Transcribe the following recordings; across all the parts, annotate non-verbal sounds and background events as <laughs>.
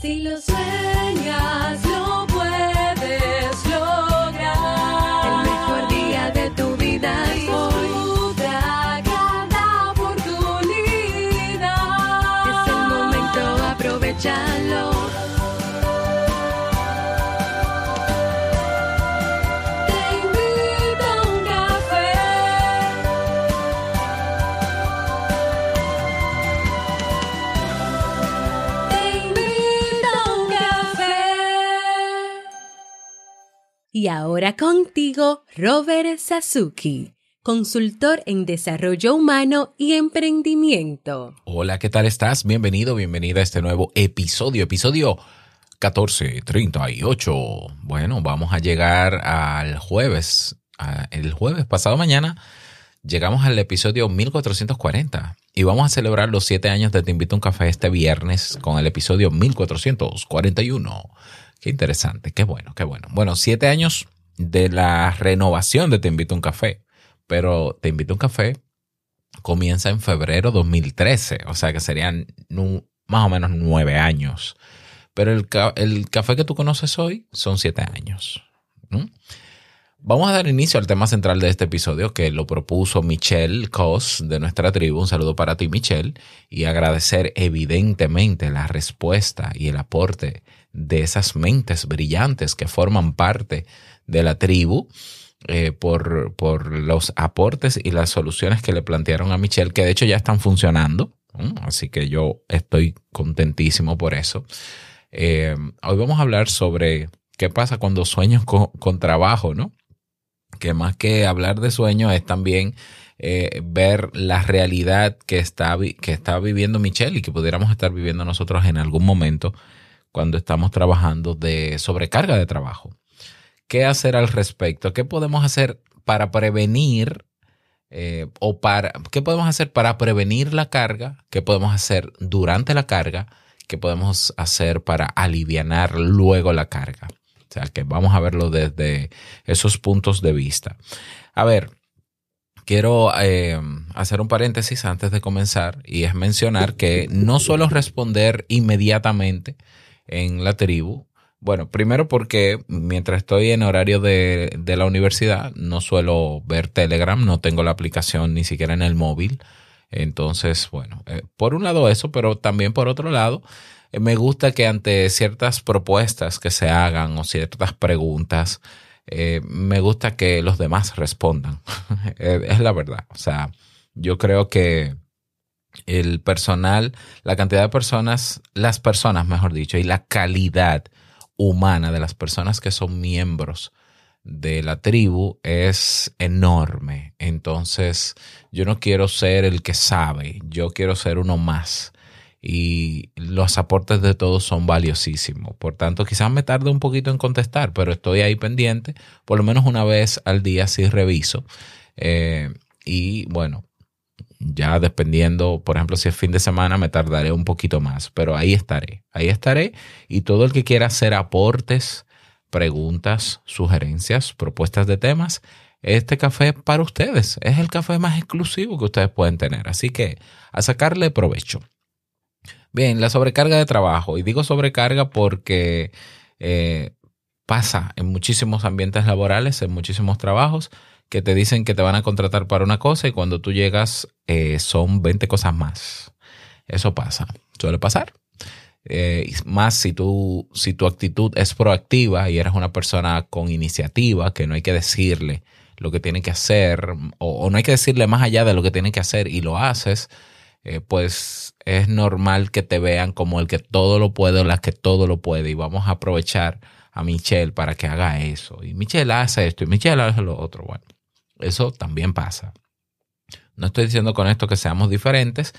Si lo sueñas, Y ahora contigo, Robert Sasuki, consultor en desarrollo humano y emprendimiento. Hola, ¿qué tal estás? Bienvenido, bienvenida a este nuevo episodio, episodio 1438. Bueno, vamos a llegar al jueves, el jueves pasado mañana, llegamos al episodio 1440 y vamos a celebrar los siete años de Te Invito a un Café este viernes con el episodio 1441. Qué interesante, qué bueno, qué bueno. Bueno, siete años de la renovación de Te Invito a un Café, pero Te Invito a un Café comienza en febrero 2013, o sea que serían más o menos nueve años. Pero el, ca- el café que tú conoces hoy son siete años. Vamos a dar inicio al tema central de este episodio que lo propuso Michelle Cos de nuestra tribu. Un saludo para ti, Michelle, y agradecer evidentemente la respuesta y el aporte de esas mentes brillantes que forman parte de la tribu eh, por, por los aportes y las soluciones que le plantearon a Michelle, que de hecho ya están funcionando. Así que yo estoy contentísimo por eso. Eh, hoy vamos a hablar sobre qué pasa cuando sueños con, con trabajo, ¿no? Que más que hablar de sueños es también eh, ver la realidad que está, que está viviendo Michelle y que pudiéramos estar viviendo nosotros en algún momento cuando estamos trabajando de sobrecarga de trabajo. ¿Qué hacer al respecto? ¿Qué podemos hacer para prevenir eh, o para qué podemos hacer para prevenir la carga? ¿Qué podemos hacer durante la carga? ¿Qué podemos hacer para alivianar luego la carga? O sea, que vamos a verlo desde esos puntos de vista. A ver, quiero eh, hacer un paréntesis antes de comenzar y es mencionar que no suelo responder inmediatamente en la tribu. Bueno, primero porque mientras estoy en horario de, de la universidad no suelo ver Telegram, no tengo la aplicación ni siquiera en el móvil. Entonces, bueno, eh, por un lado eso, pero también por otro lado, eh, me gusta que ante ciertas propuestas que se hagan o ciertas preguntas, eh, me gusta que los demás respondan. <laughs> Es la verdad. O sea, yo creo que el personal, la cantidad de personas, las personas, mejor dicho, y la calidad humana de las personas que son miembros de la tribu es enorme. Entonces, yo no quiero ser el que sabe, yo quiero ser uno más. Y los aportes de todos son valiosísimos. Por tanto, quizás me tarde un poquito en contestar, pero estoy ahí pendiente. Por lo menos una vez al día sí reviso. Eh, y bueno, ya dependiendo, por ejemplo, si es fin de semana, me tardaré un poquito más, pero ahí estaré, ahí estaré. Y todo el que quiera hacer aportes, preguntas, sugerencias, propuestas de temas, este café para ustedes. Es el café más exclusivo que ustedes pueden tener. Así que a sacarle provecho. Bien, la sobrecarga de trabajo. Y digo sobrecarga porque eh, pasa en muchísimos ambientes laborales, en muchísimos trabajos, que te dicen que te van a contratar para una cosa y cuando tú llegas eh, son 20 cosas más. Eso pasa, suele pasar. Eh, más si tú, si tu actitud es proactiva y eres una persona con iniciativa, que no hay que decirle lo que tiene que hacer o, o no hay que decirle más allá de lo que tiene que hacer y lo haces, eh, pues es normal que te vean como el que todo lo puede o la que todo lo puede y vamos a aprovechar a Michelle para que haga eso. Y Michelle hace esto y Michelle hace lo otro. Bueno, eso también pasa. No estoy diciendo con esto que seamos diferentes,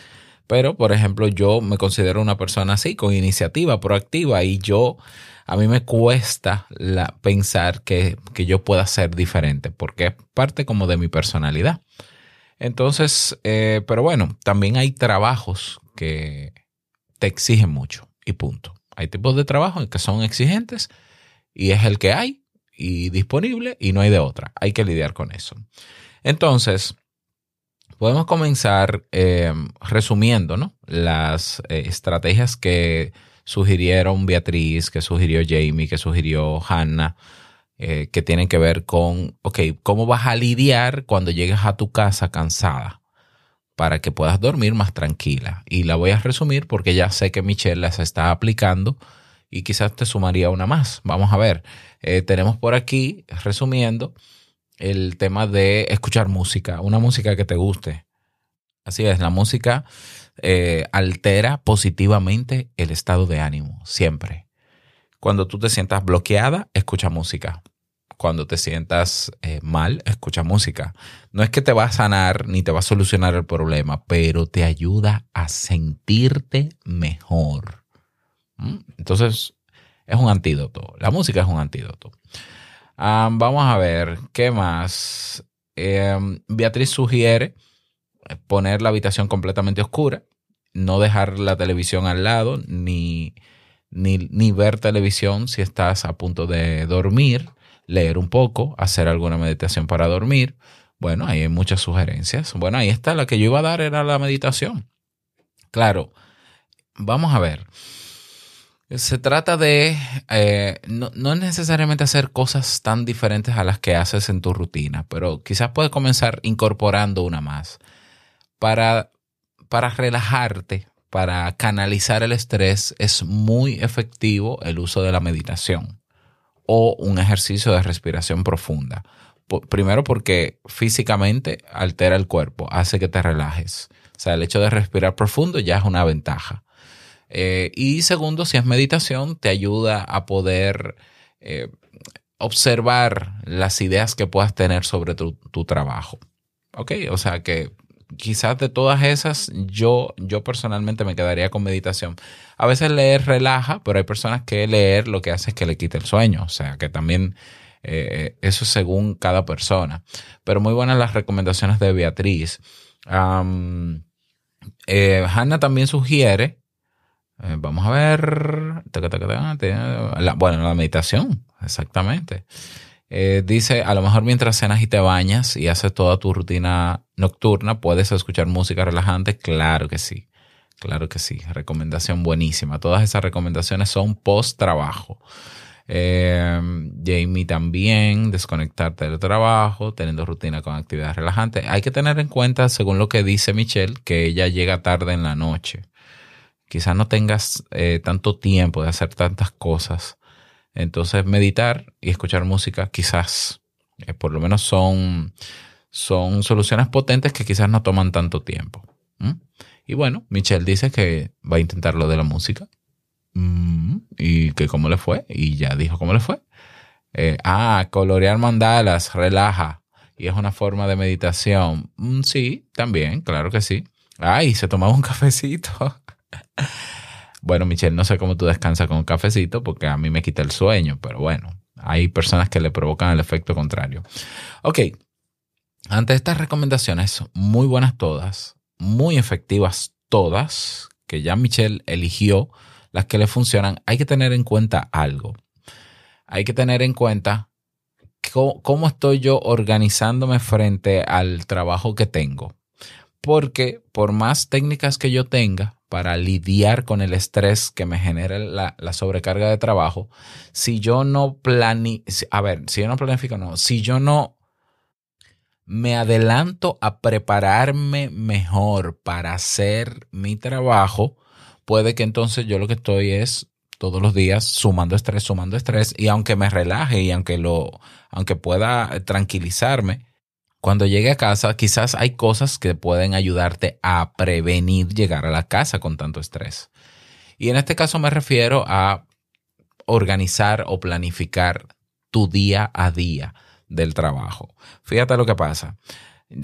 pero por ejemplo yo me considero una persona así, con iniciativa, proactiva y yo, a mí me cuesta la, pensar que, que yo pueda ser diferente porque es parte como de mi personalidad. Entonces, eh, pero bueno, también hay trabajos que te exigen mucho y punto. Hay tipos de trabajo que son exigentes y es el que hay y disponible y no hay de otra. Hay que lidiar con eso. Entonces, podemos comenzar eh, resumiendo ¿no? las eh, estrategias que sugirieron Beatriz, que sugirió Jamie, que sugirió Hannah, eh, que tienen que ver con, ok, ¿cómo vas a lidiar cuando llegues a tu casa cansada? Para que puedas dormir más tranquila. Y la voy a resumir porque ya sé que Michelle las está aplicando y quizás te sumaría una más. Vamos a ver. Eh, tenemos por aquí, resumiendo, el tema de escuchar música, una música que te guste. Así es, la música eh, altera positivamente el estado de ánimo, siempre. Cuando tú te sientas bloqueada, escucha música. Cuando te sientas eh, mal, escucha música. No es que te va a sanar ni te va a solucionar el problema, pero te ayuda a sentirte mejor. ¿Mm? Entonces, es un antídoto. La música es un antídoto. vamos a ver, ¿qué más? Em, Beatriz sugiere poner la habitación completamente oscura, no dejar la televisión al lado, ni, ni, ver televisión si estás a punto de dormir, leer un poco, hacer alguna meditación para dormir. Bueno, hay muchas sugerencias. Bueno, ahí está, la que yo iba a dar era la meditación. Claro, vamos a ver. Se trata de eh, no, necesariamente hacer cosas tan diferentes a las que haces en tu rutina, pero quizás puedes comenzar incorporando una más para, para relajarte, para canalizar el estrés, es muy efectivo el uso de la meditación o un ejercicio de respiración profunda. Primero porque físicamente altera el cuerpo, hace que te relajes. O sea, el hecho de respirar profundo ya es una ventaja. Eh, y segundo, si es meditación, te ayuda a poder eh, observar las ideas que puedas tener sobre tu, tu trabajo. ¿Ok? O sea que quizás de todas esas, yo, yo personalmente me quedaría con meditación. A veces leer relaja, pero hay personas que leer lo que hace es que le quite el sueño. O sea, que también eh, eso es según cada persona. Pero muy buenas las recomendaciones de Beatriz. Eh, Hannah también sugiere, eh, vamos a ver, bueno, la meditación, exactamente. Eh, dice, a lo mejor mientras cenas y te bañas y haces toda tu rutina nocturna, puedes escuchar música relajante. Claro que sí, claro que sí. Recomendación buenísima. Todas esas recomendaciones son post trabajo. Eh, Jamie también, desconectarte del trabajo, teniendo rutina con actividades relajantes. Hay que tener en cuenta, según lo que dice Michelle, que ella llega tarde en la noche. Quizás no tengas eh, tanto tiempo de hacer tantas cosas entonces, meditar y escuchar música quizás, eh, por lo menos son, son soluciones potentes que quizás no toman tanto tiempo. Y bueno, Michelle dice que va a intentar lo de la música. Y que cómo le fue. Y ya dijo cómo le fue. Eh, ah, colorear mandalas, relaja. Y es una forma de meditación. Mm, sí, también, claro que sí. Ay, se tomaba un cafecito. <laughs> Bueno, Michelle, no sé cómo tú descansas con un cafecito porque a mí me quita el sueño, pero bueno, hay personas que le provocan el efecto contrario. Ok, ante estas recomendaciones, muy buenas todas, muy efectivas todas, que ya Michelle eligió las que le funcionan, hay que tener en cuenta algo. Hay que tener en cuenta cómo, cómo estoy yo organizándome frente al trabajo que tengo. Porque por más técnicas que yo tenga, para lidiar con el estrés que me genera la, sobrecarga de trabajo, si yo no planifico, a ver, si yo no planifico, no, si yo no me adelanto a prepararme mejor para hacer mi trabajo, puede que entonces yo lo que estoy es todos los días sumando estrés, sumando estrés, y aunque me relaje y aunque lo, aunque pueda tranquilizarme, cuando llegue a casa, quizás hay cosas que pueden ayudarte a prevenir llegar a la casa con tanto estrés. Y en este caso me refiero a organizar o planificar tu día a día del trabajo. Fíjate lo que pasa.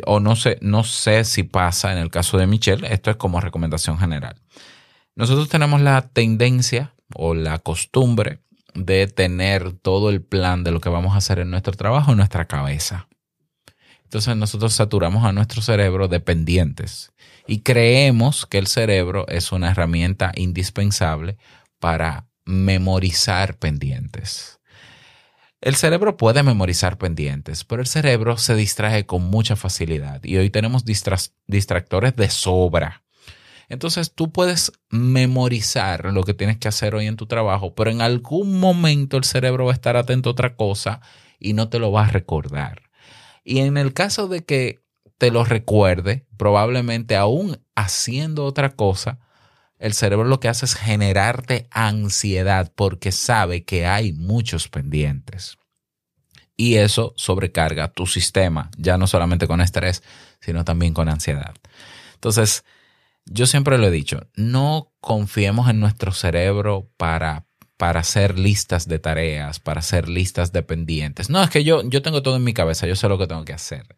O no sé, no sé si pasa en el caso de Michelle, esto es como recomendación general. Nosotros tenemos la tendencia o la costumbre de tener todo el plan de lo que vamos a hacer en nuestro trabajo en nuestra cabeza. Entonces nosotros saturamos a nuestro cerebro de pendientes y creemos que el cerebro es una herramienta indispensable para memorizar pendientes. El cerebro puede memorizar pendientes, pero el cerebro se distrae con mucha facilidad y hoy tenemos distractores de sobra. Entonces tú puedes memorizar lo que tienes que hacer hoy en tu trabajo, pero en algún momento el cerebro va a estar atento a otra cosa y no te lo va a recordar. Y en el caso de que te lo recuerde, probablemente aún haciendo otra cosa, el cerebro lo que hace es generarte ansiedad porque sabe que hay muchos pendientes. Y eso sobrecarga tu sistema, ya no solamente con estrés, sino también con ansiedad. Entonces, yo siempre lo he dicho, no confiemos en nuestro cerebro para, para hacer listas de tareas, para hacer listas de pendientes. No, es que yo, yo tengo todo en mi cabeza, yo sé lo que tengo que hacer.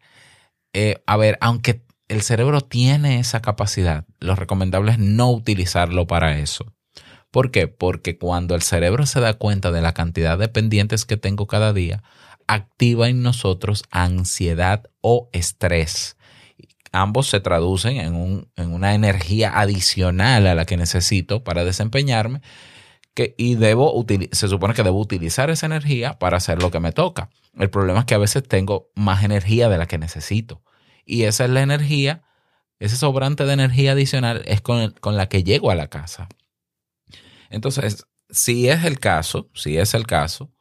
Eh, a ver, aunque el cerebro tiene esa capacidad, lo recomendable es no utilizarlo para eso. ¿Por qué? Porque cuando el cerebro se da cuenta de la cantidad de pendientes que tengo cada día, activa en nosotros ansiedad o estrés ambos se traducen en, una energía adicional a la que necesito para desempeñarme que, y debo se supone que debo utilizar esa energía para hacer lo que me toca. El problema es que a veces tengo más energía de la que necesito y esa es la energía, ese sobrante de energía adicional es con, con la que llego a la casa. Entonces, si es el caso, si es el caso,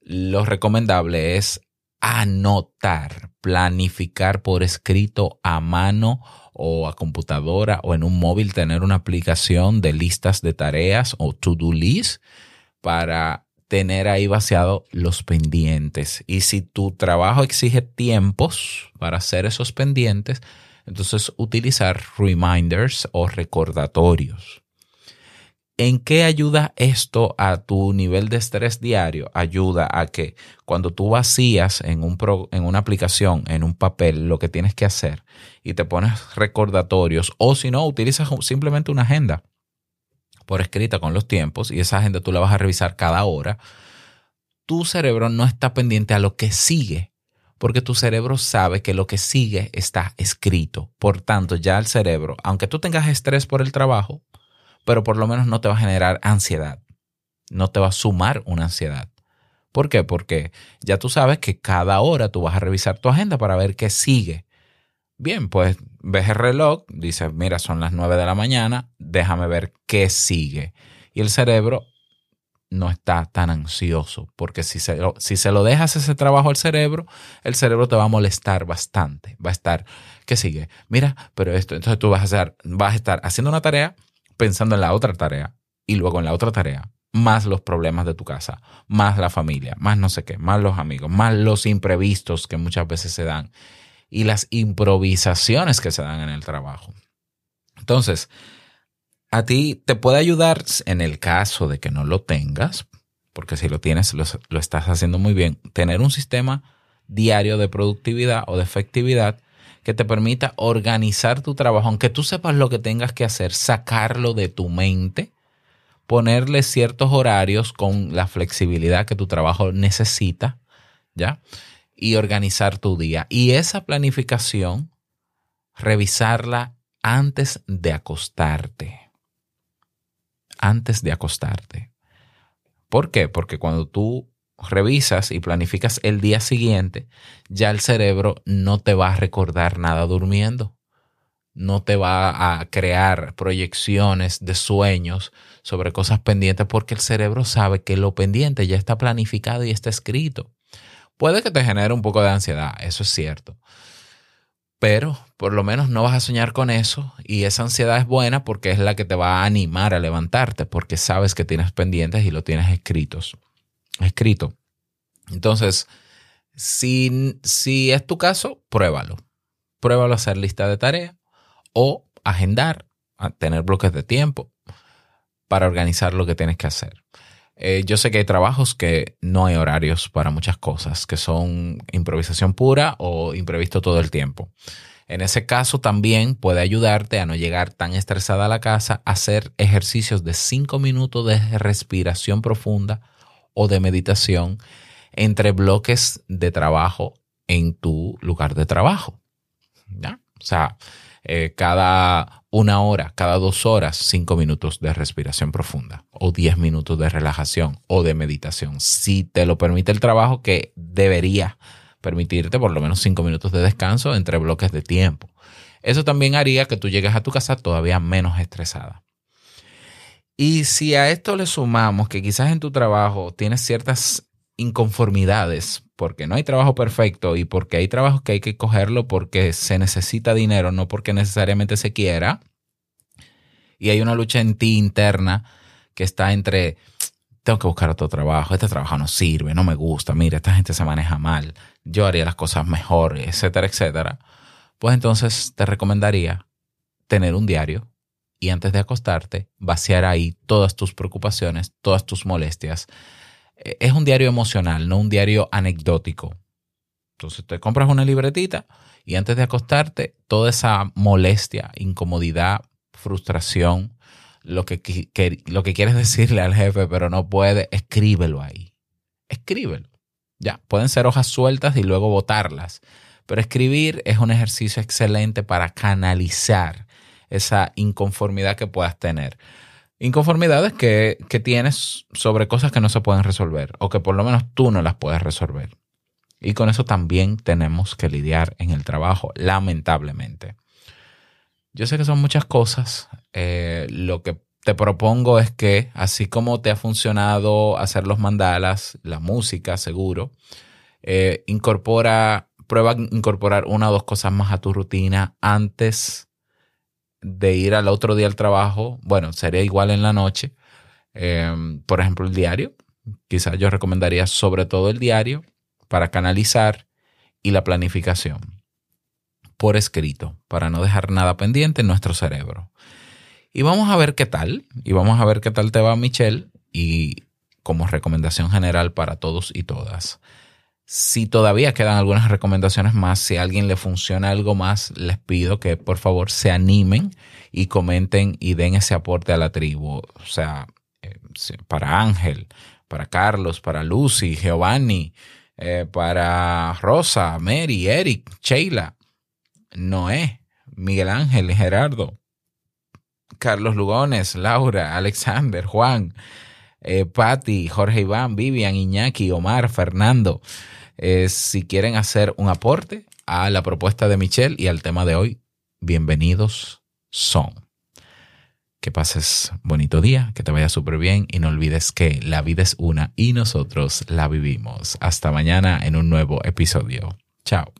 lo recomendable es anotar, planificar por escrito a mano o a computadora o en un móvil, tener una aplicación de listas de tareas o to-do list para tener ahí vaciado los pendientes. Y si tu trabajo exige tiempos para hacer esos pendientes, entonces utilizar reminders o recordatorios. ¿En qué ayuda esto a tu nivel de estrés diario? Ayuda a que cuando tú vacías en, un en una aplicación, en un papel, lo que tienes que hacer y te pones recordatorios o si no, utilizas simplemente una agenda por escrita con los tiempos y esa agenda tú la vas a revisar cada hora, tu cerebro no está pendiente a lo que sigue porque tu cerebro sabe que lo que sigue está escrito. Por tanto, ya el cerebro, aunque tú tengas estrés por el trabajo, pero por lo menos no te va a generar ansiedad, no te va a sumar una ansiedad. ¿Por qué? Porque ya tú sabes que cada hora tú vas a revisar tu agenda para ver qué sigue. Bien, pues ves el reloj, dices, mira, son las 9 de la mañana, déjame ver qué sigue. Y el cerebro no está tan ansioso, porque si se, lo, si se lo dejas ese trabajo al cerebro, el cerebro te va a molestar bastante. Va a estar, ¿qué sigue? Mira, pero esto, entonces tú vas a, hacer, vas a estar haciendo una tarea pensando en la otra tarea y luego en la otra tarea, más los problemas de tu casa, más la familia, más no sé qué, más los amigos, más los imprevistos que muchas veces se dan y las improvisaciones que se dan en el trabajo. Entonces, a ti te puede ayudar en el caso de que no lo tengas, porque si lo tienes, lo, estás haciendo muy bien, tener un sistema diario de productividad o de efectividad que te permita organizar tu trabajo, aunque tú sepas lo que tengas que hacer, sacarlo de tu mente, ponerle ciertos horarios con la flexibilidad que tu trabajo necesita, ¿ya? Y organizar tu día. Y esa planificación, revisarla antes de acostarte. Antes de acostarte. ¿Por qué? Porque cuando tú revisas y planificas el día siguiente, ya el cerebro no te va a recordar nada durmiendo. No te va a crear proyecciones de sueños sobre cosas pendientes porque el cerebro sabe que lo pendiente ya está planificado y está escrito. Puede que te genere un poco de ansiedad, eso es cierto. Pero por lo menos no vas a soñar con eso y esa ansiedad es buena porque es la que te va a animar a levantarte porque sabes que tienes pendientes y lo tienes escritos escrito. Entonces, si, si es tu caso, pruébalo. Pruébalo a hacer lista de tareas o agendar, a tener bloques de tiempo para organizar lo que tienes que hacer. Eh, yo sé que hay trabajos que no hay horarios para muchas cosas, que son improvisación pura o imprevisto todo el tiempo. En ese caso también puede ayudarte a no llegar tan estresada a la casa, hacer ejercicios de 5 minutos de respiración profunda o de meditación entre bloques de trabajo en tu lugar de trabajo. ¿Ya? O sea, eh, cada una hora, cada dos horas, cinco minutos de respiración profunda o diez minutos de relajación o de meditación. Si te lo permite el trabajo, que debería permitirte por lo menos cinco minutos de descanso entre bloques de tiempo. Eso también haría que tú llegues a tu casa todavía menos estresada. Y si a esto le sumamos que quizás en tu trabajo tienes ciertas inconformidades, porque no hay trabajo perfecto y porque hay trabajos que hay que cogerlo porque se necesita dinero, no porque necesariamente se quiera, y hay una lucha en ti interna que está entre, tengo que buscar otro trabajo, este trabajo no sirve, no me gusta, mira, esta gente se maneja mal, yo haría las cosas mejor, etcétera, etcétera, pues entonces te recomendaría tener un diario y antes de acostarte, vaciar ahí todas tus preocupaciones, todas tus molestias. Eh, es un diario emocional, no un diario anecdótico. Entonces te compras una libretita y antes de acostarte, toda esa molestia, incomodidad, frustración, lo que, lo que quieres <laughs> decirle al jefe pero no puede, escríbelo ahí. Escríbelo. Ya, pueden ser hojas sueltas y luego botarlas, pero escribir es un ejercicio excelente para canalizar esa inconformidad que puedas tener. Inconformidades que, que tienes sobre cosas que no se pueden resolver o que por lo menos tú no las puedes resolver. Y con eso también tenemos que lidiar en el trabajo, lamentablemente. Yo sé que son muchas cosas. Eh, lo que te propongo es que, así como te ha funcionado hacer los mandalas, la música, seguro, eh, incorpora, prueba incorporar una o dos cosas más a tu rutina antes de ir al otro día al trabajo, bueno, sería igual en la noche. Em, por ejemplo, el diario. Quizás yo recomendaría sobre todo el diario para canalizar y la planificación por escrito, para no dejar nada pendiente en nuestro cerebro. Y vamos a ver qué tal, y vamos a ver qué tal te va Michelle, y como recomendación general para todos y todas. Si todavía quedan algunas recomendaciones más, si a alguien le funciona algo más, les pido que por favor se animen y comenten y den ese aporte a la tribu. O sea, eh, para Ángel, para Carlos, para Lucy, Giovanni, eh, para Rosa, Mary, Eric, Sheila, Noé, Miguel Ángel, Gerardo, Carlos Lugones, Laura, Alexander, Juan, eh, Patti, Jorge Iván, Vivian, Iñaki, Omar, Fernando. Eh, si quieren hacer un aporte a la propuesta de Michelle y al tema de hoy, bienvenidos son. Que pases bonito día, que te vaya súper bien y no olvides que la vida es una y nosotros la vivimos. Hasta mañana en un nuevo episodio. Chao.